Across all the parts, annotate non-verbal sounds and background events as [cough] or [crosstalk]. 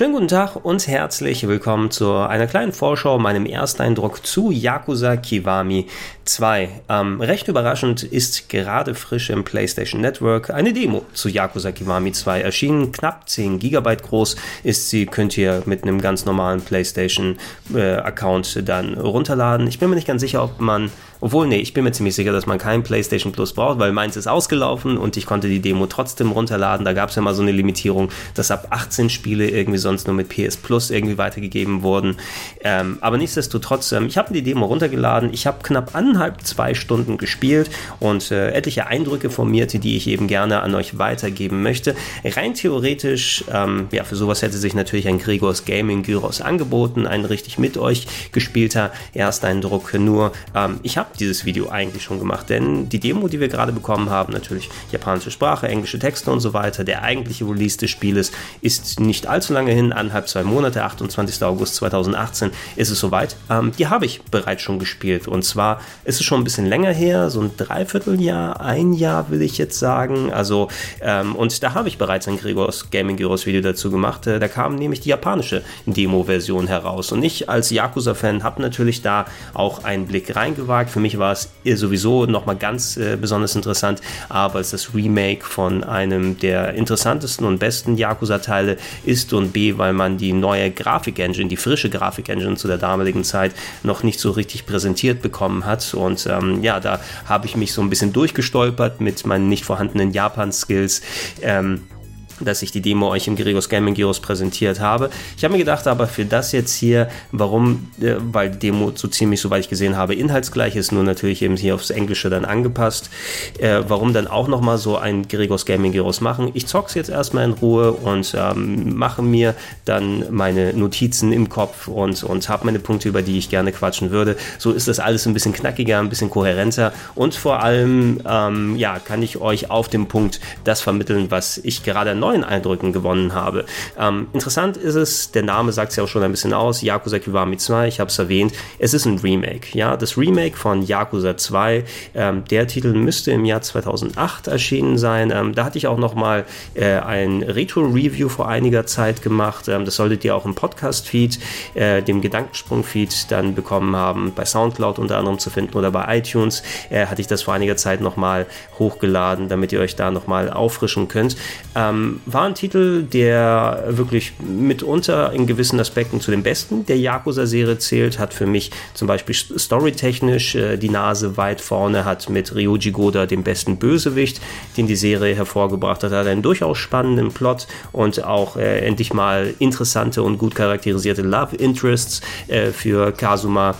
Schönen guten Tag und herzlich willkommen zu einer kleinen Vorschau, meinem Ersteindruck zu Yakuza Kiwami 2. Ähm, recht überraschend ist gerade frisch im PlayStation Network eine Demo zu Yakuza Kiwami 2 erschienen. Knapp 10 GB groß ist sie, könnt ihr mit einem ganz normalen PlayStation äh, dann runterladen. Ich bin mir nicht ganz sicher, ob man obwohl, nee, ich bin mir ziemlich sicher, dass man kein PlayStation Plus braucht, weil meins ist ausgelaufen und ich konnte die Demo trotzdem runterladen. Da gab es ja mal so eine Limitierung, dass ab 18 Spiele irgendwie sonst nur mit PS Plus irgendwie weitergegeben wurden. Ähm, aber nichtsdestotrotz, ähm, ich habe die Demo runtergeladen. Ich habe knapp anderthalb, zwei Stunden gespielt und äh, etliche Eindrücke formierte, die ich eben gerne an euch weitergeben möchte. Rein theoretisch, ähm, ja, für sowas hätte sich natürlich ein Gregors Gaming Gyros angeboten, ein richtig mit euch gespielter Ersteindruck. Nur, ähm, ich habe dieses Video eigentlich schon gemacht, denn die Demo, die wir gerade bekommen haben, natürlich japanische Sprache, englische Texte und so weiter, der eigentliche Release des Spieles ist nicht allzu lange hin, anderthalb, zwei Monate, 28. August 2018 ist es soweit. Ähm, die habe ich bereits schon gespielt. Und zwar ist es schon ein bisschen länger her, so ein Dreivierteljahr, ein Jahr will ich jetzt sagen, also ähm, und da habe ich bereits ein Gregors Gaming Gyros Video dazu gemacht, äh, da kam nämlich die japanische Demo-Version heraus. Und ich als Yakuza-Fan habe natürlich da auch einen Blick reingewagt, für mich war es sowieso nochmal ganz äh, besonders interessant, aber es das Remake von einem der interessantesten und besten Yakuza-Teile ist und B, weil man die neue Grafik-Engine, die frische Grafik-Engine zu der damaligen Zeit noch nicht so richtig präsentiert bekommen hat. Und ähm, ja, da habe ich mich so ein bisschen durchgestolpert mit meinen nicht vorhandenen Japan-Skills. Ähm, dass ich die Demo euch im Gregos Gaming Gyros präsentiert habe. Ich habe mir gedacht, aber für das jetzt hier, warum, äh, weil die Demo so ziemlich, soweit ich gesehen habe, inhaltsgleich ist, nur natürlich eben hier aufs Englische dann angepasst, äh, warum dann auch nochmal so ein Gregos Gaming Gyros machen. Ich zock's jetzt erstmal in Ruhe und ähm, mache mir dann meine Notizen im Kopf und, und habe meine Punkte, über die ich gerne quatschen würde. So ist das alles ein bisschen knackiger, ein bisschen kohärenter und vor allem, ähm, ja, kann ich euch auf dem Punkt das vermitteln, was ich gerade neu neuen Eindrücken gewonnen habe. Ähm, interessant ist es, der Name sagt es ja auch schon ein bisschen aus, Yakuza Kiwami 2, ich habe es erwähnt, es ist ein Remake. Ja, das Remake von Yakuza 2, ähm, der Titel müsste im Jahr 2008 erschienen sein. Ähm, da hatte ich auch noch mal äh, ein Retro-Review vor einiger Zeit gemacht. Ähm, das solltet ihr auch im Podcast-Feed, äh, dem Gedankensprung-Feed dann bekommen haben, bei Soundcloud unter anderem zu finden oder bei iTunes. Äh, hatte ich das vor einiger Zeit noch mal hochgeladen, damit ihr euch da noch mal auffrischen könnt. Ähm, war ein Titel, der wirklich mitunter in gewissen Aspekten zu den besten der Yakuza-Serie zählt, hat für mich zum Beispiel storytechnisch äh, die Nase weit vorne, hat mit Ryoji Goda den besten Bösewicht, den die Serie hervorgebracht hat, hat einen durchaus spannenden Plot und auch äh, endlich mal interessante und gut charakterisierte Love Interests äh, für Kazuma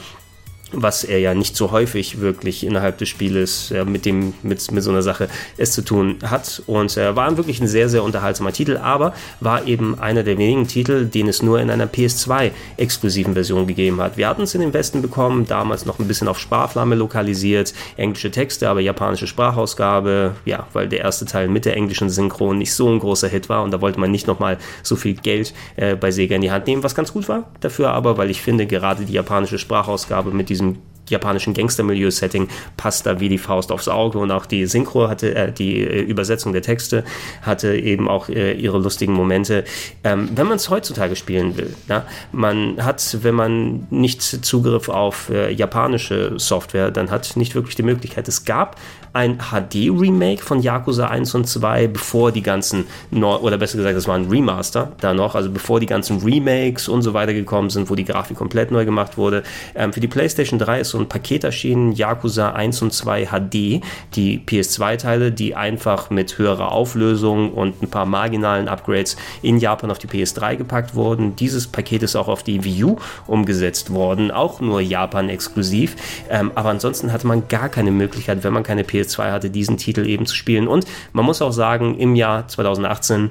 was er ja nicht so häufig wirklich innerhalb des Spieles äh, mit dem mit, mit so einer Sache es zu tun hat und äh, war wirklich ein sehr sehr unterhaltsamer Titel, aber war eben einer der wenigen Titel, den es nur in einer PS2 exklusiven Version gegeben hat. Wir hatten es in den Westen bekommen, damals noch ein bisschen auf Sparflamme lokalisiert, englische Texte, aber japanische Sprachausgabe, ja, weil der erste Teil mit der englischen Synchron nicht so ein großer Hit war und da wollte man nicht nochmal so viel Geld äh, bei Sega in die Hand nehmen, was ganz gut war dafür, aber weil ich finde gerade die japanische Sprachausgabe mit diesem diesem japanischen Gangstermilieu-Setting passt da wie die Faust aufs Auge und auch die Synchro hatte, äh, die äh, Übersetzung der Texte hatte eben auch äh, ihre lustigen Momente. Ähm, wenn man es heutzutage spielen will, ja, man hat, wenn man nicht Zugriff auf äh, japanische Software, dann hat nicht wirklich die Möglichkeit. Es gab ein HD-Remake von Yakuza 1 und 2, bevor die ganzen, Neu oder besser gesagt, das war ein Remaster da noch, also bevor die ganzen Remakes und so weiter gekommen sind, wo die Grafik komplett neu gemacht wurde. Ähm, für die PlayStation 3 ist so ein Paket erschienen, Yakuza 1 und 2 HD, die PS2-Teile, die einfach mit höherer Auflösung und ein paar marginalen Upgrades in Japan auf die PS3 gepackt wurden. Dieses Paket ist auch auf die Wii U umgesetzt worden, auch nur Japan exklusiv. Ähm, aber ansonsten hatte man gar keine Möglichkeit, wenn man keine PS2 hatte, diesen Titel eben zu spielen. Und man muss auch sagen, im Jahr 2018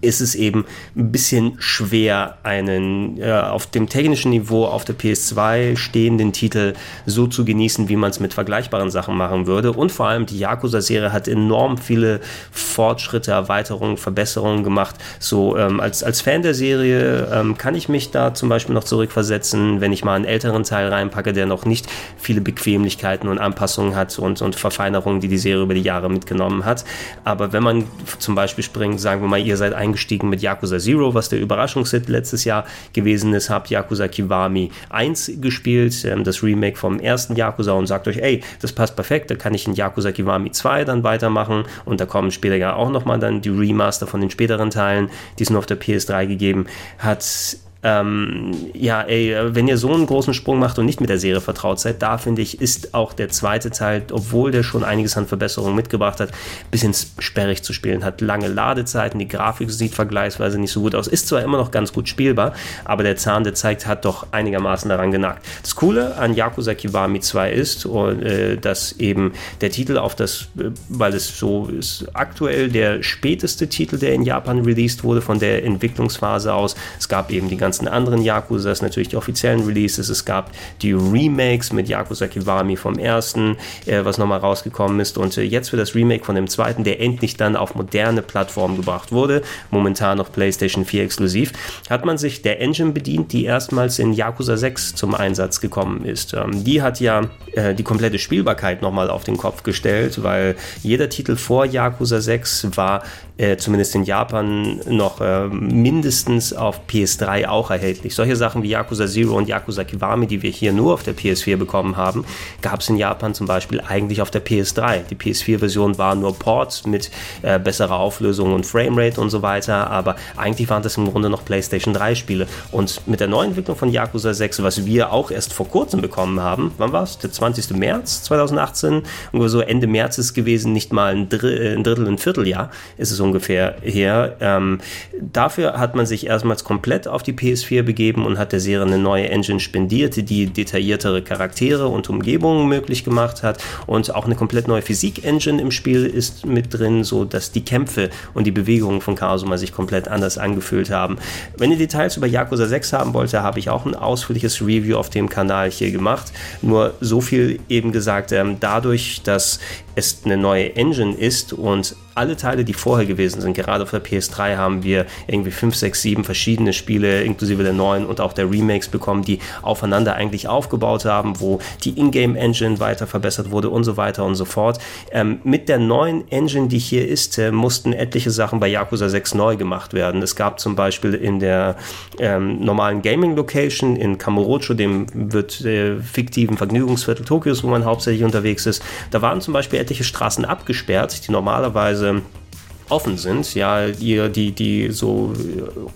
ist es eben ein bisschen schwer, einen äh, auf dem technischen Niveau auf der PS2 stehenden Titel so zu genießen, wie man es mit vergleichbaren Sachen machen würde. Und vor allem die Yakuza-Serie hat enorm viele Fortschritte, Erweiterungen, Verbesserungen gemacht. So ähm, als, als Fan der Serie ähm, kann ich mich da zum Beispiel noch zurückversetzen, wenn ich mal einen älteren Teil reinpacke, der noch nicht viele Bequemlichkeiten und Anpassungen hat und, und Verfeinerungen, die die Serie über die Jahre mitgenommen hat. Aber wenn man zum Beispiel springt, sagen wir mal, ihr seid eingestiegen mit Yakuza Zero, was der Überraschungshit letztes Jahr gewesen ist, habt Yakuza Kiwami 1 gespielt, ähm, das Remake vom ersten Yakuza und sagt euch, ey, das passt perfekt, da kann ich in Yakuza Kiwami 2 dann weitermachen. Und da kommen später ja auch nochmal dann die Remaster von den späteren Teilen, die es nur auf der PS3 gegeben hat ähm, ja, ey, wenn ihr so einen großen Sprung macht und nicht mit der Serie vertraut seid, da finde ich, ist auch der zweite Teil, obwohl der schon einiges an Verbesserungen mitgebracht hat, ein bisschen sperrig zu spielen. Hat lange Ladezeiten, die Grafik sieht vergleichsweise nicht so gut aus. Ist zwar immer noch ganz gut spielbar, aber der Zahn, der zeigt, hat doch einigermaßen daran genagt. Das Coole an Yakuza Kiwami 2 ist, äh, dass eben der Titel auf das, äh, weil es so ist, aktuell der späteste Titel, der in Japan released wurde, von der Entwicklungsphase aus. Es gab eben die ganze ganzen anderen Yakuzas, natürlich die offiziellen Releases. Es gab die Remakes mit Yakuza Kiwami vom ersten, äh, was nochmal rausgekommen ist. Und äh, jetzt für das Remake von dem zweiten, der endlich dann auf moderne Plattformen gebracht wurde, momentan noch PlayStation 4 exklusiv, hat man sich der Engine bedient, die erstmals in Yakuza 6 zum Einsatz gekommen ist. Ähm, die hat ja äh, die komplette Spielbarkeit nochmal auf den Kopf gestellt, weil jeder Titel vor Yakuza 6 war äh, zumindest in Japan noch äh, mindestens auf PS3 auch erhältlich. Solche Sachen wie Yakuza Zero und Yakuza Kiwami, die wir hier nur auf der PS4 bekommen haben, gab es in Japan zum Beispiel eigentlich auf der PS3. Die PS4-Version war nur Ports mit äh, besserer Auflösung und Framerate und so weiter, aber eigentlich waren das im Grunde noch PlayStation 3 Spiele. Und mit der Neuentwicklung von Yakuza 6, was wir auch erst vor kurzem bekommen haben, wann war es? Der 20. März 2018? Ungefähr so Ende März ist gewesen, nicht mal ein, Drittel, ein Drittel, ein Vierteljahr ist es ungefähr her. Ähm, dafür hat man sich erstmals komplett auf die PS4 begeben und hat der Serie eine neue Engine spendiert, die detailliertere Charaktere und Umgebungen möglich gemacht hat und auch eine komplett neue Physik-Engine im Spiel ist mit drin, so dass die Kämpfe und die Bewegungen von Kazuma sich komplett anders angefühlt haben. Wenn ihr Details über Yakuza 6 haben wollt, habe ich auch ein ausführliches Review auf dem Kanal hier gemacht. Nur so viel eben gesagt, ähm, dadurch, dass es eine neue Engine ist und alle Teile, die vorher gewesen sind, gerade auf der PS3 haben wir irgendwie 5, 6, 7 verschiedene Spiele, inklusive der neuen und auch der Remakes bekommen, die aufeinander eigentlich aufgebaut haben, wo die Ingame-Engine weiter verbessert wurde und so weiter und so fort. Ähm, mit der neuen Engine, die hier ist, äh, mussten etliche Sachen bei Yakuza 6 neu gemacht werden. Es gab zum Beispiel in der ähm, normalen Gaming-Location in Kamurocho, dem wird äh, fiktiven Vergnügungsviertel Tokios, wo man hauptsächlich unterwegs ist, da waren zum Beispiel etliche Straßen abgesperrt, die normalerweise offen sind, ja, die, die, die so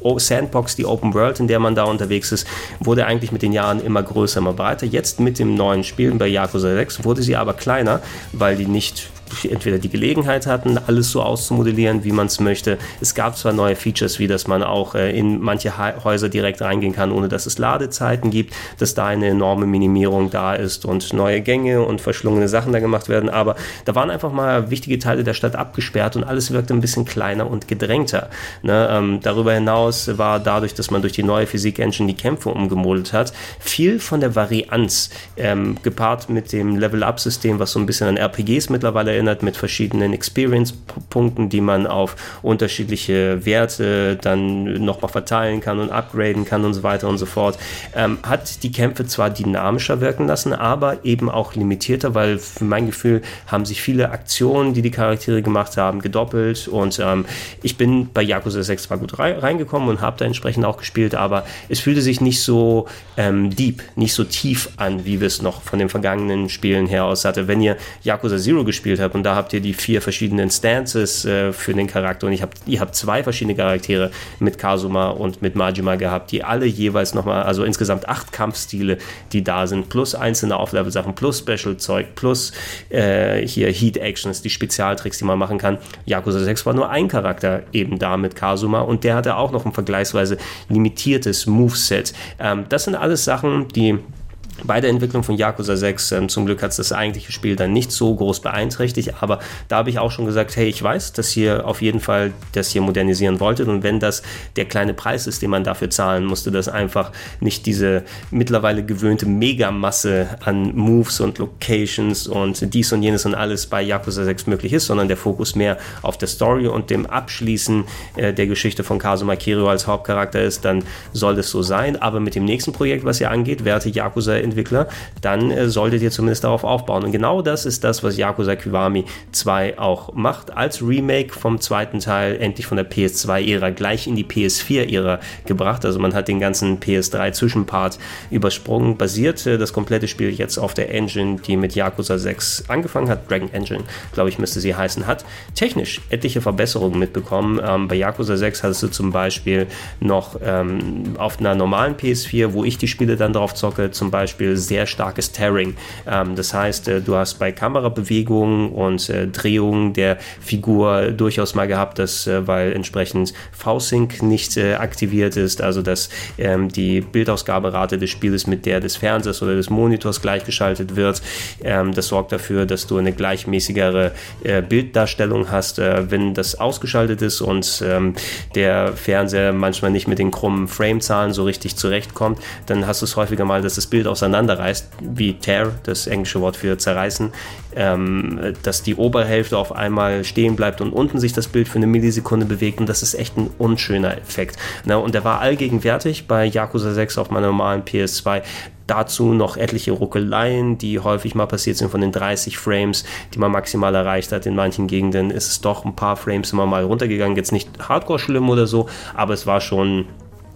äh, Sandbox, die Open World, in der man da unterwegs ist, wurde eigentlich mit den Jahren immer größer, immer breiter. Jetzt mit dem neuen Spiel bei Yakuza 6 wurde sie aber kleiner, weil die nicht entweder die Gelegenheit hatten, alles so auszumodellieren, wie man es möchte. Es gab zwar neue Features, wie dass man auch äh, in manche Häuser direkt reingehen kann, ohne dass es Ladezeiten gibt, dass da eine enorme Minimierung da ist und neue Gänge und verschlungene Sachen da gemacht werden, aber da waren einfach mal wichtige Teile der Stadt abgesperrt und alles wirkte ein bisschen kleiner und gedrängter. Ne? Ähm, darüber hinaus war dadurch, dass man durch die neue Physik-Engine die Kämpfe umgemodelt hat, viel von der Varianz ähm, gepaart mit dem Level-Up-System, was so ein bisschen an RPGs mittlerweile erinnert mit verschiedenen Experience-Punkten, die man auf unterschiedliche Werte dann nochmal verteilen kann und upgraden kann und so weiter und so fort. Ähm, hat die Kämpfe zwar dynamischer wirken lassen, aber eben auch limitierter, weil für mein Gefühl haben sich viele Aktionen, die die Charaktere gemacht haben, gedoppelt und ähm, ich bin bei Yakuza 6 zwar gut reingekommen und habe da entsprechend auch gespielt, aber es fühlte sich nicht so ähm, deep, nicht so tief an, wie wir es noch von den vergangenen Spielen her aus hatte. Wenn ihr Yakuza Zero gespielt habt, und da habt ihr die vier verschiedenen Stances äh, für den Charakter und ich hab, ihr habt zwei verschiedene Charaktere mit Kazuma und mit Majima gehabt, die alle jeweils nochmal, also insgesamt acht Kampfstile, die da sind, plus einzelne Auflevel-Sachen, plus Special-Zeug, plus äh, hier Heat-Actions, die Spezialtricks, die man machen kann. Yakuza 6 war nur ein Charakter eben da mit Kazuma und der hatte auch noch ein vergleichsweise limitiertes Moveset. Ähm, das sind alles Sachen, die bei der Entwicklung von Yakuza 6. Ähm, zum Glück hat es das eigentliche Spiel dann nicht so groß beeinträchtigt, aber da habe ich auch schon gesagt, hey, ich weiß, dass ihr auf jeden Fall das hier modernisieren wolltet und wenn das der kleine Preis ist, den man dafür zahlen musste, dass einfach nicht diese mittlerweile gewöhnte Megamasse an Moves und Locations und dies und jenes und alles bei Yakuza 6 möglich ist, sondern der Fokus mehr auf der Story und dem Abschließen äh, der Geschichte von Kazuma Kiryu als Hauptcharakter ist, dann soll es so sein, aber mit dem nächsten Projekt, was ihr angeht, werte Yakuza in Entwickler, dann äh, solltet ihr zumindest darauf aufbauen. Und genau das ist das, was Yakuza Kiwami 2 auch macht. Als Remake vom zweiten Teil endlich von der PS2-Ära gleich in die PS4-Ära gebracht. Also man hat den ganzen PS3-Zwischenpart übersprungen. Basiert äh, das komplette Spiel jetzt auf der Engine, die mit Yakuza 6 angefangen hat. Dragon Engine, glaube ich, müsste sie heißen. Hat technisch etliche Verbesserungen mitbekommen. Ähm, bei Yakuza 6 hattest du zum Beispiel noch ähm, auf einer normalen PS4, wo ich die Spiele dann drauf zocke, zum Beispiel Beispiel sehr starkes Tearing. Ähm, das heißt, äh, du hast bei Kamerabewegungen und äh, Drehungen der Figur durchaus mal gehabt, dass, äh, weil entsprechend V-Sync nicht äh, aktiviert ist, also dass ähm, die Bildausgaberate des Spieles mit der des Fernsehers oder des Monitors gleichgeschaltet wird. Ähm, das sorgt dafür, dass du eine gleichmäßigere äh, Bilddarstellung hast. Wenn das ausgeschaltet ist und ähm, der Fernseher manchmal nicht mit den krummen Framezahlen so richtig zurechtkommt, dann hast du es häufiger mal, dass das Bild auseinander auseinanderreißt, wie tear, das englische Wort für zerreißen, ähm, dass die Oberhälfte auf einmal stehen bleibt und unten sich das Bild für eine Millisekunde bewegt und das ist echt ein unschöner Effekt. Na, und der war allgegenwärtig bei Yakuza 6 auf meiner normalen PS2 dazu noch etliche Ruckeleien, die häufig mal passiert sind von den 30 Frames, die man maximal erreicht hat. In manchen Gegenden ist es doch ein paar Frames immer mal runtergegangen. Jetzt nicht hardcore schlimm oder so, aber es war schon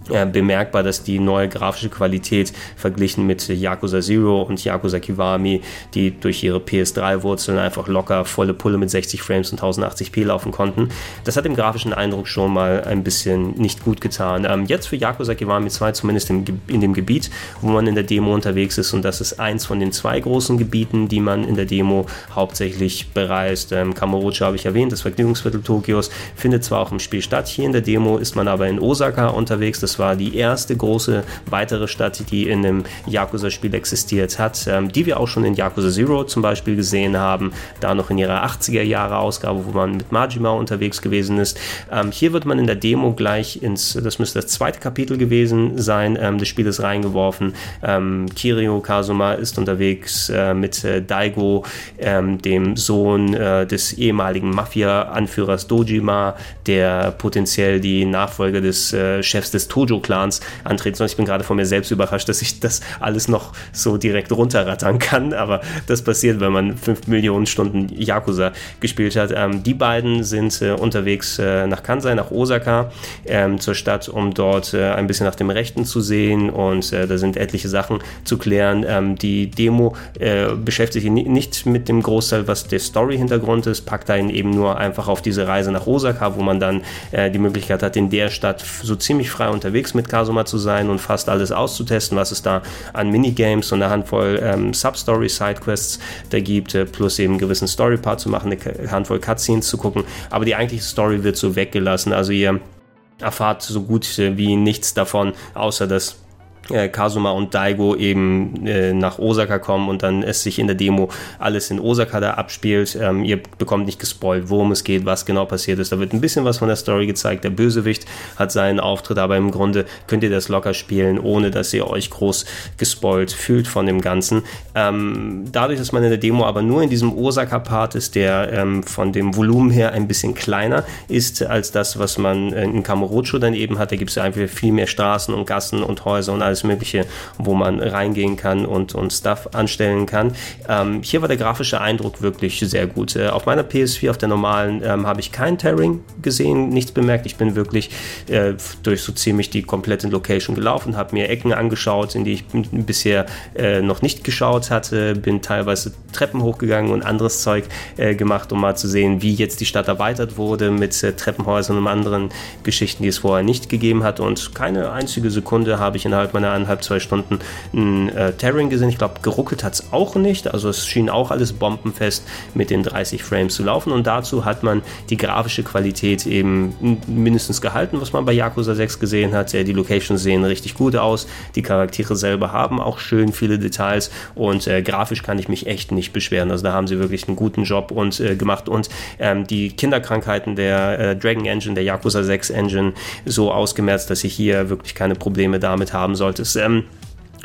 bemerkbar, dass die neue grafische Qualität verglichen mit Yakuza Zero und Yakuza Kiwami, die durch ihre PS3-Wurzeln einfach locker volle Pulle mit 60 Frames und 1080p laufen konnten, das hat dem grafischen Eindruck schon mal ein bisschen nicht gut getan. Ähm, jetzt für Yakuza Kiwami 2, zumindest in, in dem Gebiet, wo man in der Demo unterwegs ist und das ist eins von den zwei großen Gebieten, die man in der Demo hauptsächlich bereist. Ähm, Kamurocho habe ich erwähnt, das Vergnügungsviertel Tokios findet zwar auch im Spiel statt, hier in der Demo ist man aber in Osaka unterwegs, das war die erste große weitere Stadt, die in einem Yakuza-Spiel existiert hat, ähm, die wir auch schon in Yakuza Zero zum Beispiel gesehen haben, da noch in ihrer 80er-Jahre-Ausgabe, wo man mit Majima unterwegs gewesen ist. Ähm, hier wird man in der Demo gleich ins, das müsste das zweite Kapitel gewesen sein, ähm, des Spieles reingeworfen. Ähm, Kirio Kazuma ist unterwegs äh, mit äh, Daigo, ähm, dem Sohn äh, des ehemaligen Mafia-Anführers Dojima, der potenziell die Nachfolge des äh, Chefs des Tojo Tojo-Clans antreten soll. Ich bin gerade von mir selbst überrascht, dass ich das alles noch so direkt runterrattern kann, aber das passiert, wenn man 5 Millionen Stunden Yakuza gespielt hat. Ähm, die beiden sind äh, unterwegs äh, nach Kansai, nach Osaka, ähm, zur Stadt, um dort äh, ein bisschen nach dem Rechten zu sehen und äh, da sind etliche Sachen zu klären. Ähm, die Demo äh, beschäftigt sich nicht mit dem Großteil, was der Story-Hintergrund ist, packt einen eben nur einfach auf diese Reise nach Osaka, wo man dann äh, die Möglichkeit hat, in der Stadt so ziemlich frei unterwegs unterwegs mit Kasuma zu sein und fast alles auszutesten, was es da an Minigames und eine Handvoll ähm, Substory Sidequests da gibt, äh, plus eben einen gewissen Story-Part zu machen, eine Handvoll Cutscenes zu gucken. Aber die eigentliche Story wird so weggelassen. Also ihr erfahrt so gut äh, wie nichts davon, außer dass äh, Kazuma und Daigo eben äh, nach Osaka kommen und dann es sich in der Demo alles in Osaka da abspielt. Ähm, ihr bekommt nicht gespoilt, worum es geht, was genau passiert ist. Da wird ein bisschen was von der Story gezeigt. Der Bösewicht hat seinen Auftritt, aber im Grunde könnt ihr das locker spielen, ohne dass ihr euch groß gespoilt fühlt von dem Ganzen. Ähm, dadurch, dass man in der Demo aber nur in diesem Osaka-Part ist, der ähm, von dem Volumen her ein bisschen kleiner ist als das, was man in Kamurocho dann eben hat. Da gibt es einfach viel mehr Straßen und Gassen und Häuser und alles alles Mögliche, wo man reingehen kann und, und Stuff anstellen kann. Ähm, hier war der grafische Eindruck wirklich sehr gut. Äh, auf meiner PS4, auf der normalen, ähm, habe ich kein Tearing gesehen, nichts bemerkt. Ich bin wirklich äh, durch so ziemlich die komplette Location gelaufen, habe mir Ecken angeschaut, in die ich bisher äh, noch nicht geschaut hatte, bin teilweise Treppen hochgegangen und anderes Zeug äh, gemacht, um mal zu sehen, wie jetzt die Stadt erweitert wurde mit äh, Treppenhäusern und anderen Geschichten, die es vorher nicht gegeben hat. Und keine einzige Sekunde habe ich innerhalb meiner eineinhalb, zwei Stunden ein äh, Tearing gesehen. Ich glaube, geruckelt hat es auch nicht. Also es schien auch alles bombenfest mit den 30 Frames zu laufen. Und dazu hat man die grafische Qualität eben mindestens gehalten, was man bei Yakuza 6 gesehen hat. Ja, die Locations sehen richtig gut aus. Die Charaktere selber haben auch schön viele Details. Und äh, grafisch kann ich mich echt nicht beschweren. Also da haben sie wirklich einen guten Job und, äh, gemacht. Und ähm, die Kinderkrankheiten der äh, Dragon Engine, der Yakuza 6 Engine so ausgemerzt, dass ich hier wirklich keine Probleme damit haben sollte. Es, ähm,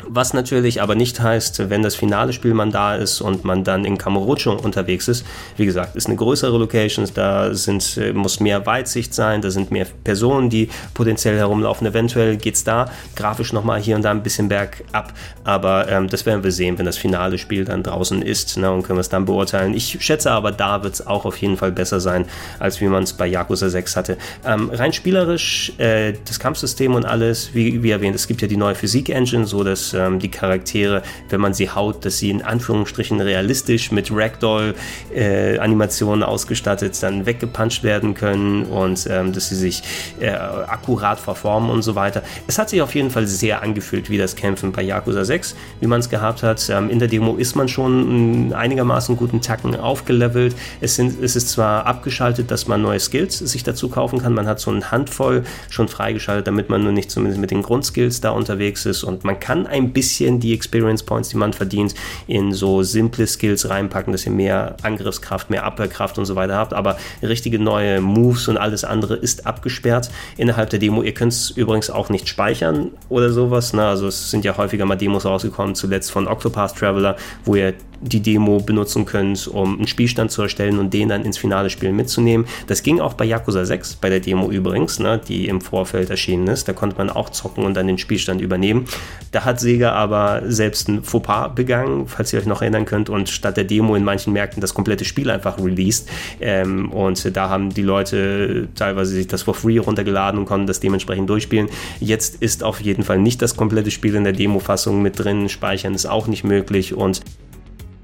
was natürlich aber nicht heißt, wenn das finale Spiel man da ist und man dann in Kamurocho unterwegs ist. Wie gesagt, ist eine größere Location, da sind, äh, muss mehr Weitsicht sein, da sind mehr Personen, die potenziell herumlaufen. Eventuell geht es da grafisch nochmal hier und da ein bisschen bergab, aber ähm, das werden wir sehen, wenn das finale Spiel dann draußen ist ne, und können wir es dann beurteilen. Ich schätze aber, da wird es auch auf jeden Fall besser sein, als wie man es bei Yakuza 6 hatte. Ähm, rein spielerisch, äh, das Kampfsystem und alles, wie, wie erwähnt, es gibt ja die neue Physik-Engine, so dass ähm, die Charaktere, wenn man sie haut, dass sie in Anführungsstrichen realistisch mit Ragdoll-Animationen äh, ausgestattet dann weggepuncht werden können und ähm, dass sie sich äh, akkurat verformen und so weiter. Es hat sich auf jeden Fall sehr angefühlt wie das Kämpfen bei Yakuza 6, wie man es gehabt hat. Ähm, in der Demo ist man schon einigermaßen guten Tacken aufgelevelt. Es, sind, es ist zwar abgeschaltet, dass man neue Skills sich dazu kaufen kann. Man hat so eine Handvoll schon freigeschaltet, damit man nur nicht zumindest mit den Grundskills da unterwegs ist und man kann ein bisschen die Experience Points, die man verdient, in so simple Skills reinpacken, dass ihr mehr Angriffskraft, mehr Abwehrkraft und so weiter habt. Aber richtige neue Moves und alles andere ist abgesperrt innerhalb der Demo. Ihr könnt es übrigens auch nicht speichern oder sowas. Ne? Also es sind ja häufiger mal Demos rausgekommen, zuletzt von Octopath Traveler, wo ihr die Demo benutzen könnt, um einen Spielstand zu erstellen und den dann ins finale Spiel mitzunehmen. Das ging auch bei Yakuza 6, bei der Demo übrigens, ne, die im Vorfeld erschienen ist. Da konnte man auch zocken und dann den Spielstand übernehmen. Da hat Sega aber selbst ein Fauxpas begangen, falls ihr euch noch erinnern könnt, und statt der Demo in manchen Märkten das komplette Spiel einfach released. Ähm, und da haben die Leute teilweise sich das for free runtergeladen und konnten das dementsprechend durchspielen. Jetzt ist auf jeden Fall nicht das komplette Spiel in der Demo-Fassung mit drin. Speichern ist auch nicht möglich und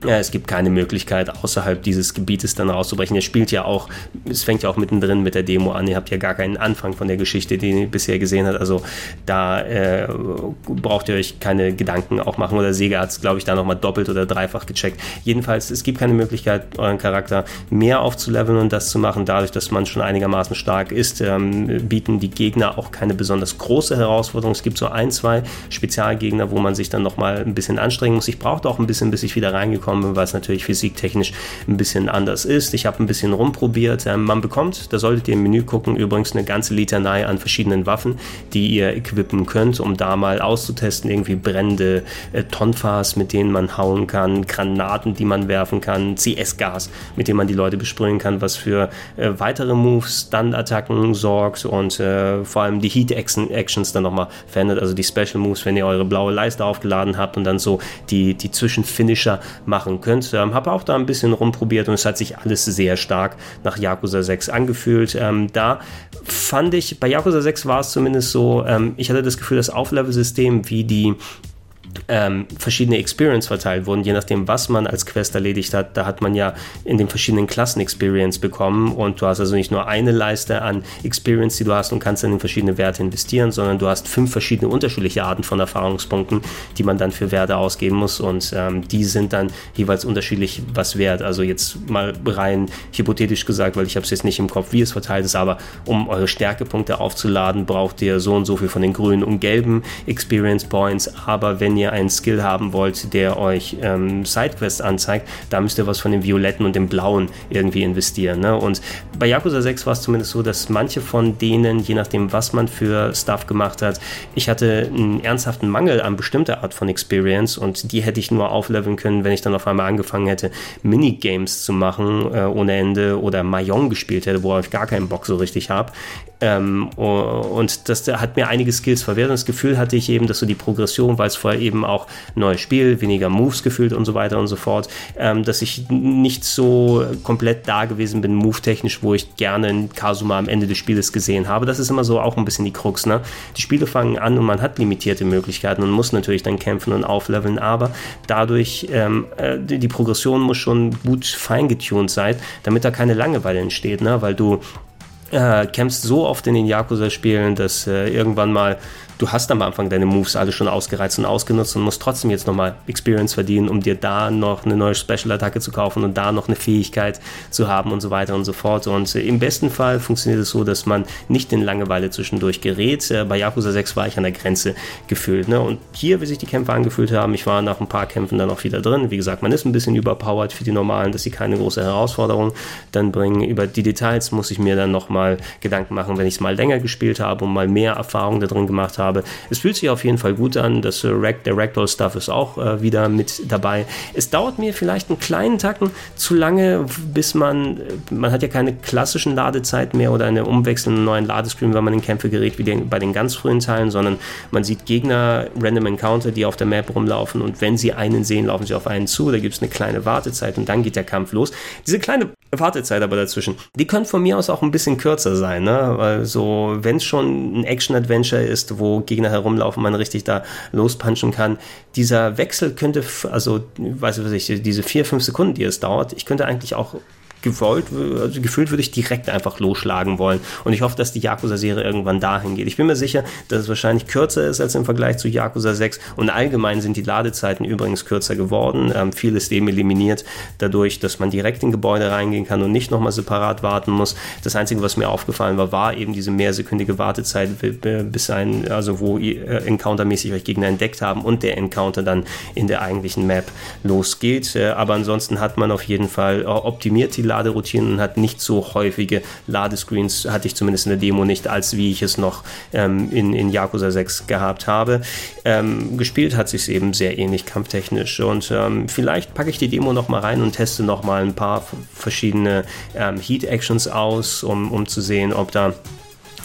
ja, es gibt keine Möglichkeit, außerhalb dieses Gebietes dann rauszubrechen. Ihr spielt ja auch, es fängt ja auch mittendrin mit der Demo an. Ihr habt ja gar keinen Anfang von der Geschichte, die ihr bisher gesehen habt. Also da äh, braucht ihr euch keine Gedanken auch machen. Oder Sega hat es, glaube ich, da nochmal doppelt oder dreifach gecheckt. Jedenfalls, es gibt keine Möglichkeit, euren Charakter mehr aufzuleveln und das zu machen. Dadurch, dass man schon einigermaßen stark ist, ähm, bieten die Gegner auch keine besonders große Herausforderung. Es gibt so ein, zwei Spezialgegner, wo man sich dann nochmal ein bisschen anstrengen muss. Ich brauchte auch ein bisschen, bis ich wieder reingekommen gekommen, weil es natürlich physiktechnisch ein bisschen anders ist. Ich habe ein bisschen rumprobiert. Ähm, man bekommt, da solltet ihr im Menü gucken, übrigens eine ganze Litanei an verschiedenen Waffen, die ihr equippen könnt, um da mal auszutesten. Irgendwie brennende äh, Tonfas, mit denen man hauen kann, Granaten, die man werfen kann, CS-Gas, mit dem man die Leute besprühen kann, was für äh, weitere Moves, Stunt-Attacken sorgt und äh, vor allem die Heat-Actions dann nochmal verändert, also die Special Moves, wenn ihr eure blaue Leiste aufgeladen habt und dann so die, die Zwischenfinisher macht machen könnt. Ähm, habe auch da ein bisschen rumprobiert und es hat sich alles sehr stark nach Yakuza 6 angefühlt. Ähm, da fand ich, bei Yakuza 6 war es zumindest so, ähm, ich hatte das Gefühl, das Auflevel-System wie die ähm, verschiedene Experience verteilt wurden, je nachdem, was man als Quest erledigt hat. Da hat man ja in den verschiedenen Klassen Experience bekommen und du hast also nicht nur eine Leiste an Experience, die du hast und kannst dann in verschiedene Werte investieren, sondern du hast fünf verschiedene unterschiedliche Arten von Erfahrungspunkten, die man dann für Werte ausgeben muss und ähm, die sind dann jeweils unterschiedlich was wert. Also jetzt mal rein hypothetisch gesagt, weil ich habe es jetzt nicht im Kopf, wie es verteilt ist, aber um eure Stärkepunkte aufzuladen, braucht ihr so und so viel von den grünen und gelben Experience Points, aber wenn ihr einen Skill haben wollt, der euch ähm, Sidequests anzeigt, da müsst ihr was von dem Violetten und dem Blauen irgendwie investieren. Ne? Und bei Yakuza 6 war es zumindest so, dass manche von denen, je nachdem, was man für Stuff gemacht hat, ich hatte einen ernsthaften Mangel an bestimmter Art von Experience und die hätte ich nur aufleveln können, wenn ich dann auf einmal angefangen hätte, Minigames zu machen äh, ohne Ende oder Mahjong gespielt hätte, worauf ich gar keinen Bock so richtig habe. Ähm, und das hat mir einige Skills verwehrt und das Gefühl hatte ich eben, dass so die Progression, weil es vorher eben auch neues Spiel, weniger Moves gefühlt und so weiter und so fort, ähm, dass ich nicht so komplett da gewesen bin, move-technisch, wo ich gerne einen Kasuma am Ende des Spieles gesehen habe. Das ist immer so auch ein bisschen die Krux. Ne? Die Spiele fangen an und man hat limitierte Möglichkeiten und muss natürlich dann kämpfen und aufleveln, aber dadurch, ähm, äh, die Progression muss schon gut feingetuned sein, damit da keine Langeweile entsteht, ne? weil du äh, kämpfst so oft in den Yakuza-Spielen, dass äh, irgendwann mal du hast am Anfang deine Moves alle schon ausgereizt und ausgenutzt und musst trotzdem jetzt nochmal Experience verdienen, um dir da noch eine neue Special-Attacke zu kaufen und da noch eine Fähigkeit zu haben und so weiter und so fort. Und äh, im besten Fall funktioniert es so, dass man nicht in Langeweile zwischendurch gerät. Äh, bei Yakuza 6 war ich an der Grenze gefühlt. Ne? Und hier, wie sich die Kämpfe angefühlt haben, ich war nach ein paar Kämpfen dann auch wieder drin. Wie gesagt, man ist ein bisschen überpowered für die normalen, dass sie keine große Herausforderung dann bringen. Über die Details muss ich mir dann nochmal Gedanken machen, wenn ich es mal länger gespielt habe und mal mehr Erfahrung da drin gemacht habe habe. Es fühlt sich auf jeden Fall gut an. Das äh, Rack, der Ragdoll-Stuff ist auch äh, wieder mit dabei. Es dauert mir vielleicht einen kleinen Tacken zu lange, bis man, äh, man hat ja keine klassischen Ladezeiten mehr oder eine umwechselnde neuen Ladescreen, wenn man in Kämpfe gerät, wie den, bei den ganz frühen Teilen, sondern man sieht Gegner, Random Encounter, die auf der Map rumlaufen und wenn sie einen sehen, laufen sie auf einen zu. Da gibt es eine kleine Wartezeit und dann geht der Kampf los. Diese kleine Wartezeit aber dazwischen, die könnte von mir aus auch ein bisschen kürzer sein, ne? Also, wenn es schon ein Action-Adventure ist, wo Gegner herumlaufen, man richtig da lospunchen kann. Dieser Wechsel könnte, also, weiß ich, was diese vier, fünf Sekunden, die es dauert, ich könnte eigentlich auch gewollt, also gefühlt würde ich direkt einfach losschlagen wollen. Und ich hoffe, dass die Yakuza-Serie irgendwann dahin geht. Ich bin mir sicher, dass es wahrscheinlich kürzer ist als im Vergleich zu Yakuza 6. Und allgemein sind die Ladezeiten übrigens kürzer geworden. Ähm, viel ist dem eliminiert, dadurch, dass man direkt in Gebäude reingehen kann und nicht nochmal separat warten muss. Das Einzige, was mir aufgefallen war, war eben diese mehrsekündige Wartezeit, bis ein, also wo ihr äh, encountermäßig euch Gegner entdeckt haben und der Encounter dann in der eigentlichen Map losgeht. Äh, aber ansonsten hat man auf jeden Fall äh, optimiert die Laderoutinen und hat nicht so häufige Ladescreens, hatte ich zumindest in der Demo nicht, als wie ich es noch ähm, in, in Yakuza 6 gehabt habe. Ähm, gespielt hat sich eben sehr ähnlich kampftechnisch und ähm, vielleicht packe ich die Demo noch mal rein und teste noch mal ein paar verschiedene ähm, Heat-Actions aus, um, um zu sehen, ob da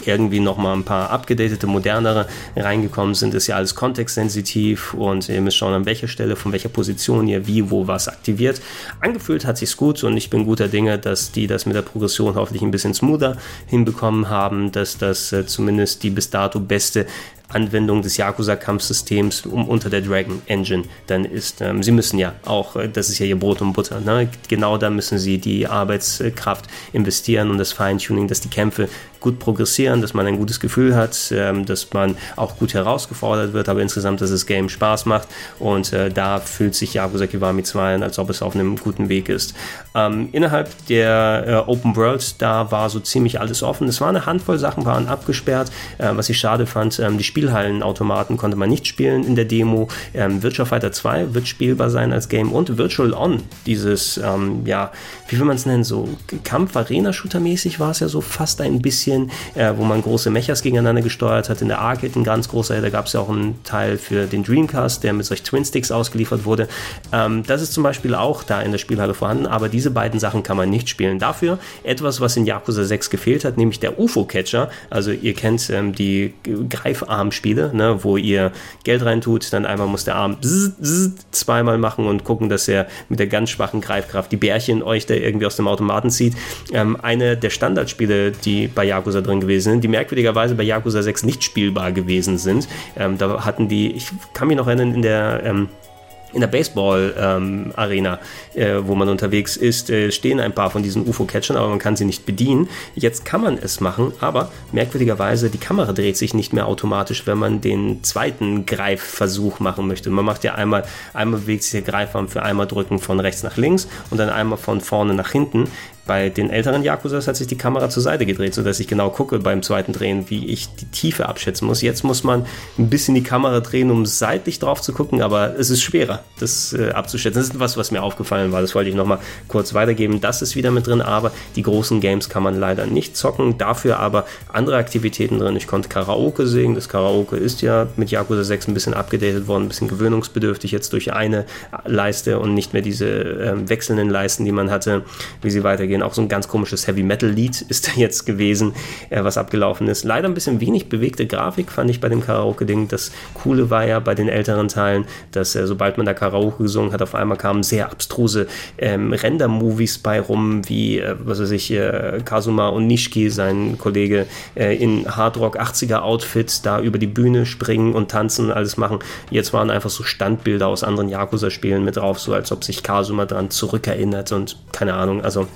irgendwie nochmal ein paar abgedatete, modernere reingekommen sind, ist ja alles kontextsensitiv und ihr müsst schauen, an welcher Stelle, von welcher Position ihr wie, wo was aktiviert. Angefühlt hat sich's gut und ich bin guter Dinge, dass die das mit der Progression hoffentlich ein bisschen smoother hinbekommen haben, dass das äh, zumindest die bis dato beste Anwendung des Yakuza-Kampfsystems um, unter der Dragon Engine dann ist. Ähm, sie müssen ja auch, äh, das ist ja ihr Brot und Butter, ne? genau da müssen sie die Arbeitskraft investieren und das Feintuning, dass die Kämpfe gut progressieren, dass man ein gutes Gefühl hat, ähm, dass man auch gut herausgefordert wird, aber insgesamt, dass das Game Spaß macht und äh, da fühlt sich Yakuza Kiwami 2 an, als ob es auf einem guten Weg ist. Ähm, innerhalb der äh, Open World, da war so ziemlich alles offen. Es war eine Handvoll Sachen, waren abgesperrt, äh, was ich schade fand. Ähm, die Spielhallenautomaten konnte man nicht spielen in der Demo. Ähm, Virtua Fighter 2 wird spielbar sein als Game und Virtual On, dieses, ähm, ja, wie will man es nennen, so Kampf-Arena-Shooter-mäßig war es ja so fast ein bisschen, äh, wo man große Mechas gegeneinander gesteuert hat. In der Arcade ein ganz großer, da gab es ja auch einen Teil für den Dreamcast, der mit solch Twin-Sticks ausgeliefert wurde. Ähm, das ist zum Beispiel auch da in der Spielhalle vorhanden, aber diese beiden Sachen kann man nicht spielen. Dafür etwas, was in Yakuza 6 gefehlt hat, nämlich der UFO-Catcher. Also ihr kennt ähm, die Greifarmspiele, ne, wo ihr Geld reintut, dann einmal muss der Arm bzz, bzz, zweimal machen und gucken, dass er mit der ganz schwachen Greifkraft die Bärchen euch da irgendwie aus dem Automaten zieht. Ähm, eine der Standardspiele, die bei Yakuza drin gewesen sind, die merkwürdigerweise bei Yakuza 6 nicht spielbar gewesen sind. Ähm, da hatten die, ich kann mich noch erinnern, in der ähm, in der Baseball-Arena, ähm, äh, wo man unterwegs ist, äh, stehen ein paar von diesen UFO-Catchern, aber man kann sie nicht bedienen. Jetzt kann man es machen, aber merkwürdigerweise, die Kamera dreht sich nicht mehr automatisch, wenn man den zweiten Greifversuch machen möchte. Man macht ja einmal, einmal bewegt sich der Greifarm für einmal drücken von rechts nach links und dann einmal von vorne nach hinten. Bei den älteren Yakuzas hat sich die Kamera zur Seite gedreht, sodass ich genau gucke beim zweiten Drehen, wie ich die Tiefe abschätzen muss. Jetzt muss man ein bisschen die Kamera drehen, um seitlich drauf zu gucken, aber es ist schwerer, das äh, abzuschätzen. Das ist was, was mir aufgefallen war. Das wollte ich nochmal kurz weitergeben. Das ist wieder mit drin, aber die großen Games kann man leider nicht zocken. Dafür aber andere Aktivitäten drin. Ich konnte Karaoke singen. Das Karaoke ist ja mit Yakuza 6 ein bisschen abgedatet worden, ein bisschen gewöhnungsbedürftig jetzt durch eine Leiste und nicht mehr diese äh, wechselnden Leisten, die man hatte, wie sie weitergehen gehen. Auch so ein ganz komisches Heavy Metal Lied [laughs] ist da jetzt gewesen, äh, was abgelaufen ist. Leider ein bisschen wenig bewegte Grafik fand ich bei dem Karaoke-Ding. Das Coole war ja bei den älteren Teilen, dass äh, sobald man da Karaoke gesungen hat, auf einmal kamen sehr abstruse ähm, Render-Movies bei rum, wie, äh, was weiß ich, äh, Kazuma und Nishiki, sein Kollege, äh, in Hardrock 80er Outfits da über die Bühne springen und tanzen und alles machen. Jetzt waren einfach so Standbilder aus anderen Yakuza-Spielen mit drauf, so als ob sich Kazuma dran zurückerinnert und keine Ahnung, also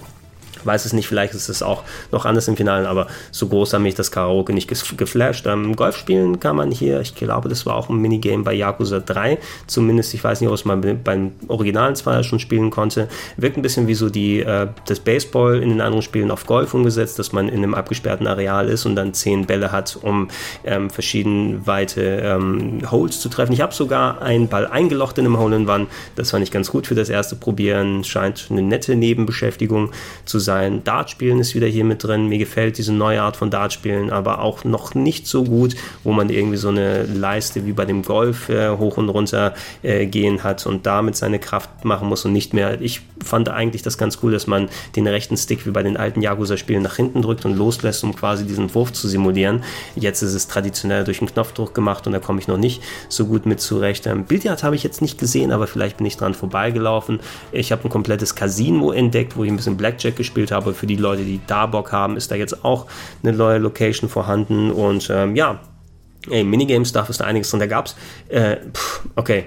weiß es nicht, vielleicht ist es auch noch anders im Finale, aber so groß hat mich das Karaoke nicht geflasht. Ähm, Golf spielen kann man hier, ich glaube, das war auch ein Minigame bei Yakuza 3, zumindest, ich weiß nicht, ob es man beim originalen Zweier schon spielen konnte. Wirkt ein bisschen wie so die, äh, das Baseball in den anderen Spielen auf Golf umgesetzt, dass man in einem abgesperrten Areal ist und dann zehn Bälle hat, um ähm, verschieden weite ähm, Holes zu treffen. Ich habe sogar einen Ball eingelocht in einem Hole in One, das fand ich ganz gut für das erste Probieren, scheint eine nette Nebenbeschäftigung zu sein sein. Dartspielen ist wieder hier mit drin. Mir gefällt diese neue Art von Dartspielen, aber auch noch nicht so gut, wo man irgendwie so eine Leiste wie bei dem Golf äh, hoch und runter äh, gehen hat und damit seine Kraft machen muss und nicht mehr. Ich fand eigentlich das ganz cool, dass man den rechten Stick wie bei den alten Yakuza-Spielen nach hinten drückt und loslässt, um quasi diesen Wurf zu simulieren. Jetzt ist es traditionell durch einen Knopfdruck gemacht und da komme ich noch nicht so gut mit zurecht. Ähm, Billard habe ich jetzt nicht gesehen, aber vielleicht bin ich dran vorbeigelaufen. Ich habe ein komplettes Casino entdeckt, wo ich ein bisschen Blackjack gespielt gespielt habe. Für die Leute, die da Bock haben, ist da jetzt auch eine neue Location vorhanden. Und ähm, ja, ey, Minigame-Stuff ist da einiges drin. Da gab es, äh, okay,